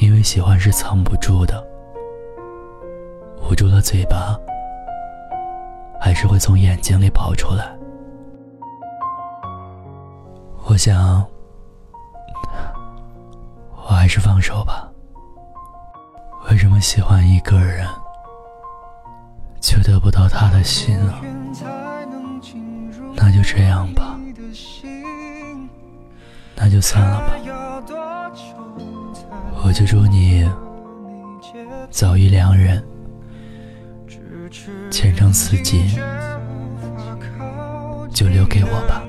因为喜欢是藏不住的，捂住了嘴巴，还是会从眼睛里跑出来。我想，我还是放手吧。为什么喜欢一个人，却得不到他的心啊？那就这样吧，那就算了吧。我就祝你早遇良人，前程似锦，就留给我吧。